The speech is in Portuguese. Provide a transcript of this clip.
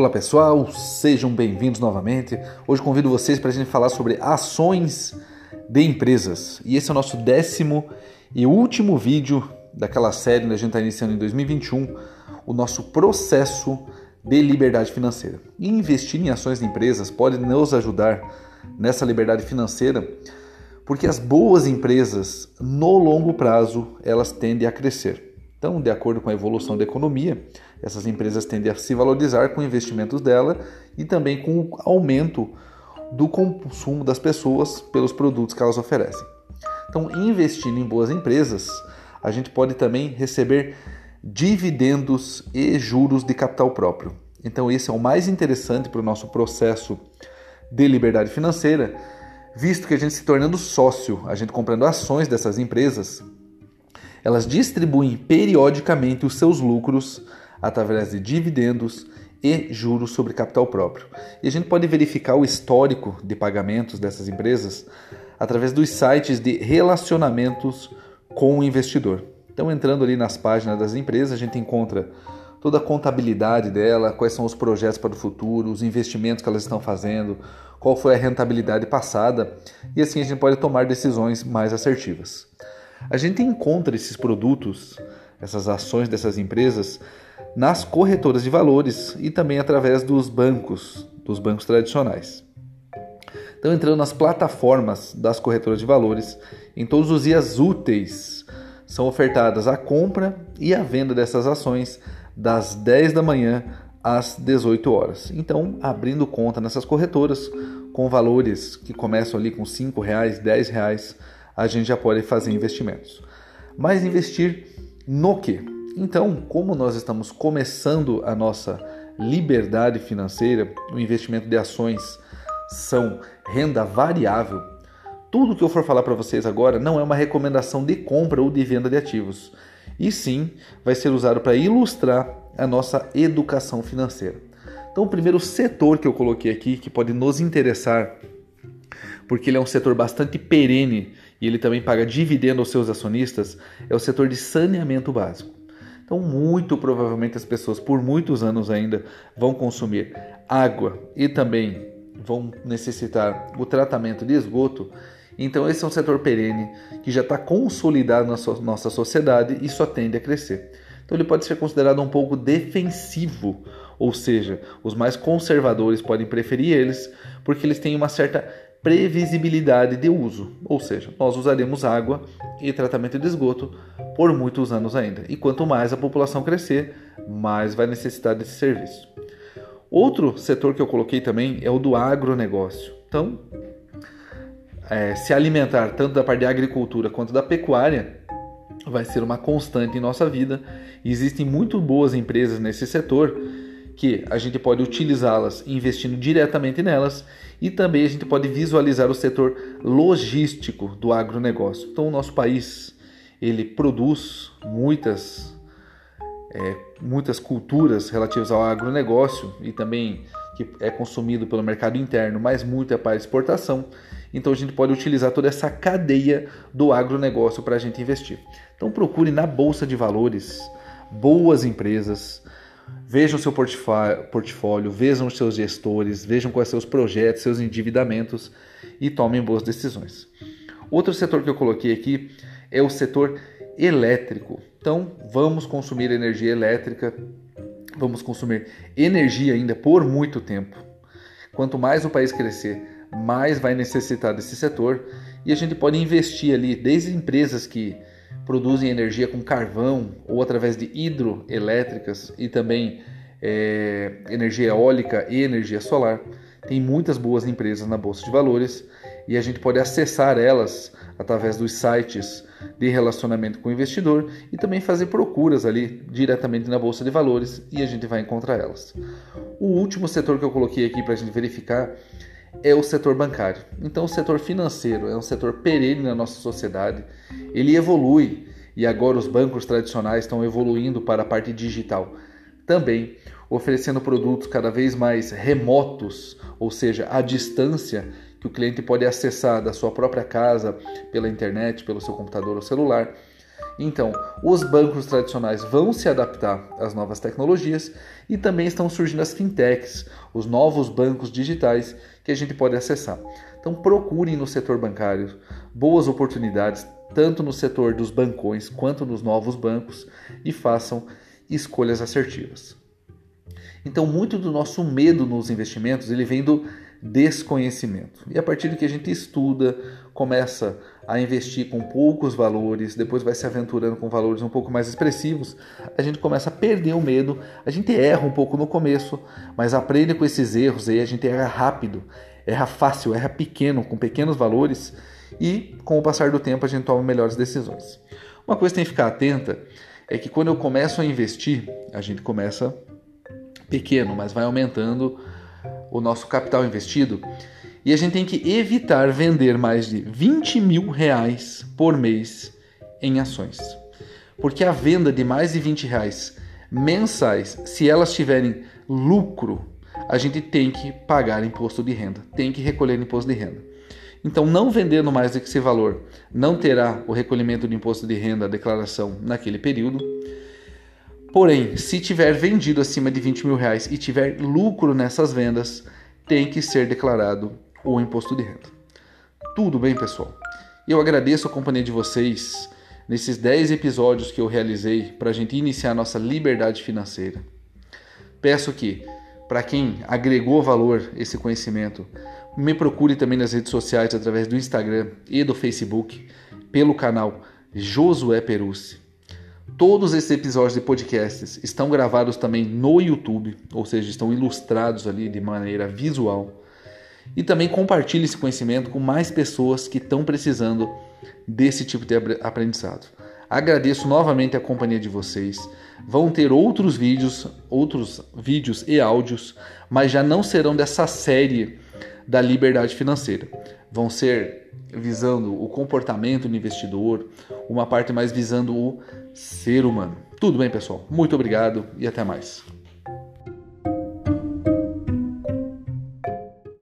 Olá pessoal, sejam bem-vindos novamente. Hoje convido vocês para a gente falar sobre ações de empresas. E esse é o nosso décimo e último vídeo daquela série que a gente está iniciando em 2021, o nosso processo de liberdade financeira. Investir em ações de empresas pode nos ajudar nessa liberdade financeira, porque as boas empresas, no longo prazo, elas tendem a crescer. Então, de acordo com a evolução da economia, essas empresas tendem a se valorizar com investimentos dela e também com o aumento do consumo das pessoas pelos produtos que elas oferecem. Então, investindo em boas empresas, a gente pode também receber dividendos e juros de capital próprio. Então, esse é o mais interessante para o nosso processo de liberdade financeira, visto que a gente se tornando sócio, a gente comprando ações dessas empresas, elas distribuem periodicamente os seus lucros através de dividendos e juros sobre capital próprio. E a gente pode verificar o histórico de pagamentos dessas empresas através dos sites de relacionamentos com o investidor. Então, entrando ali nas páginas das empresas, a gente encontra toda a contabilidade dela, quais são os projetos para o futuro, os investimentos que elas estão fazendo, qual foi a rentabilidade passada, e assim a gente pode tomar decisões mais assertivas. A gente encontra esses produtos, essas ações dessas empresas, nas corretoras de valores e também através dos bancos, dos bancos tradicionais. Então, entrando nas plataformas das corretoras de valores, em todos os dias úteis são ofertadas a compra e a venda dessas ações das 10 da manhã às 18 horas. Então, abrindo conta nessas corretoras com valores que começam ali com R$ reais, R$ reais a gente já pode fazer investimentos. Mas investir no que? Então, como nós estamos começando a nossa liberdade financeira, o investimento de ações são renda variável. Tudo que eu for falar para vocês agora não é uma recomendação de compra ou de venda de ativos, e sim vai ser usado para ilustrar a nossa educação financeira. Então, o primeiro setor que eu coloquei aqui que pode nos interessar, porque ele é um setor bastante perene e ele também paga dividendo aos seus acionistas, é o setor de saneamento básico. Então, muito provavelmente as pessoas por muitos anos ainda vão consumir água e também vão necessitar o tratamento de esgoto. Então, esse é um setor perene que já está consolidado na nossa sociedade e só tende a crescer. Então, ele pode ser considerado um pouco defensivo, ou seja, os mais conservadores podem preferir eles porque eles têm uma certa previsibilidade de uso, ou seja, nós usaremos água e tratamento de esgoto por muitos anos ainda. E quanto mais a população crescer, mais vai necessitar desse serviço. Outro setor que eu coloquei também é o do agronegócio. Então, é, se alimentar tanto da parte da agricultura quanto da pecuária vai ser uma constante em nossa vida. Existem muito boas empresas nesse setor que a gente pode utilizá-las investindo diretamente nelas e também a gente pode visualizar o setor logístico do agronegócio. Então, o nosso país ele produz muitas, é, muitas culturas relativas ao agronegócio e também que é consumido pelo mercado interno, mas muito é para exportação. Então a gente pode utilizar toda essa cadeia do agronegócio para a gente investir. Então procure na bolsa de valores boas empresas, Vejam seu portfólio, vejam os seus gestores, vejam quais são os projetos, seus endividamentos e tomem boas decisões. Outro setor que eu coloquei aqui é o setor elétrico. Então, vamos consumir energia elétrica, vamos consumir energia ainda por muito tempo. Quanto mais o país crescer, mais vai necessitar desse setor e a gente pode investir ali desde empresas que produzem energia com carvão ou através de hidroelétricas e também é, energia eólica e energia solar. Tem muitas boas empresas na Bolsa de Valores e a gente pode acessar elas através dos sites de relacionamento com o investidor e também fazer procuras ali diretamente na Bolsa de Valores e a gente vai encontrar elas. O último setor que eu coloquei aqui para a gente verificar é o setor bancário. Então, o setor financeiro é um setor perene na nossa sociedade, ele evolui e agora os bancos tradicionais estão evoluindo para a parte digital também, oferecendo produtos cada vez mais remotos, ou seja, à distância, que o cliente pode acessar da sua própria casa, pela internet, pelo seu computador ou celular. Então, os bancos tradicionais vão se adaptar às novas tecnologias e também estão surgindo as fintechs, os novos bancos digitais que a gente pode acessar. Então, procurem no setor bancário boas oportunidades, tanto no setor dos bancões quanto nos novos bancos, e façam escolhas assertivas. Então, muito do nosso medo nos investimentos ele vem do desconhecimento. E a partir do que a gente estuda, começa a investir com poucos valores, depois vai se aventurando com valores um pouco mais expressivos, a gente começa a perder o medo, a gente erra um pouco no começo, mas aprende com esses erros aí, a gente erra rápido, erra fácil, erra pequeno, com pequenos valores e com o passar do tempo a gente toma melhores decisões. Uma coisa que tem que ficar atenta é que quando eu começo a investir, a gente começa pequeno, mas vai aumentando o nosso capital investido. E a gente tem que evitar vender mais de 20 mil reais por mês em ações. Porque a venda de mais de 20 reais mensais, se elas tiverem lucro, a gente tem que pagar imposto de renda, tem que recolher imposto de renda. Então, não vendendo mais do que esse valor, não terá o recolhimento de imposto de renda, a declaração naquele período. Porém, se tiver vendido acima de 20 mil reais e tiver lucro nessas vendas, tem que ser declarado o imposto de renda. Tudo bem, pessoal? Eu agradeço a companhia de vocês nesses 10 episódios que eu realizei para a gente iniciar a nossa liberdade financeira. Peço que, para quem agregou valor esse conhecimento, me procure também nas redes sociais através do Instagram e do Facebook, pelo canal Josué Perucci. Todos esses episódios de podcasts estão gravados também no YouTube, ou seja, estão ilustrados ali de maneira visual. E também compartilhe esse conhecimento com mais pessoas que estão precisando desse tipo de aprendizado. Agradeço novamente a companhia de vocês. Vão ter outros vídeos, outros vídeos e áudios, mas já não serão dessa série da liberdade financeira. Vão ser visando o comportamento do investidor, uma parte mais visando o ser humano. Tudo bem, pessoal? Muito obrigado e até mais.